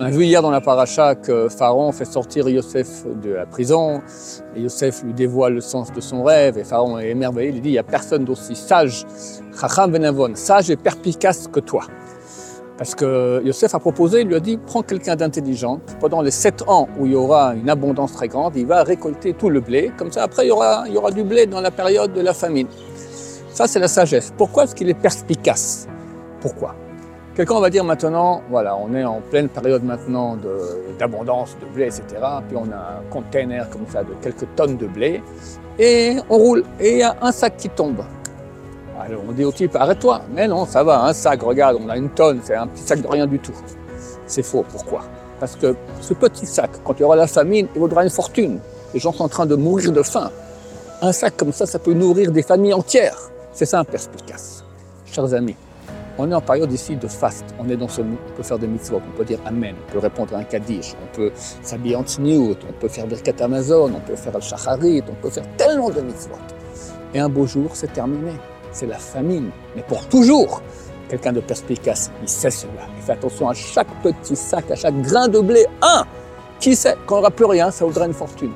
On a vu hier dans la paracha que Pharaon fait sortir Yosef de la prison, Yosef lui dévoile le sens de son rêve, et Pharaon est émerveillé, il dit, il n'y a personne d'aussi sage, chacham benavon, sage et perspicace que toi. Parce que Yosef a proposé, il lui a dit, prends quelqu'un d'intelligent, pendant les sept ans où il y aura une abondance très grande, il va récolter tout le blé, comme ça après il y aura, il y aura du blé dans la période de la famine. Ça c'est la sagesse. Pourquoi est-ce qu'il est perspicace? Pourquoi? Quelqu'un va dire maintenant, voilà, on est en pleine période maintenant d'abondance de, blé, etc. Puis on a un container comme ça de quelques tonnes de blé, et on roule, et il y a un sac qui tombe. Alors on dit au type, arrête-toi. Mais non, ça va, un sac, regarde, on a une tonne, c'est un petit sac de rien du tout. C'est faux, pourquoi? Parce que ce petit sac, quand il y aura la famine, il vaudra une fortune. Les gens sont en train de mourir de faim. Un sac comme ça, ça peut nourrir des familles entières. C'est ça un perspicace. Chers amis, on est en période ici de faste. On est dans ce on peut faire des mitzvot, on peut dire Amen, on peut répondre à un kaddish, on peut s'habiller en tsniout, on peut faire Birkat Amazon, on peut faire al-shacharit, on peut faire tellement de mitzvot. Et un beau jour, c'est terminé c'est la famine, mais pour toujours. Quelqu'un de perspicace, il sait cela. Il fait attention à chaque petit sac, à chaque grain de blé. Un, qui sait, quand on n'aura plus rien, ça vaudra une fortune.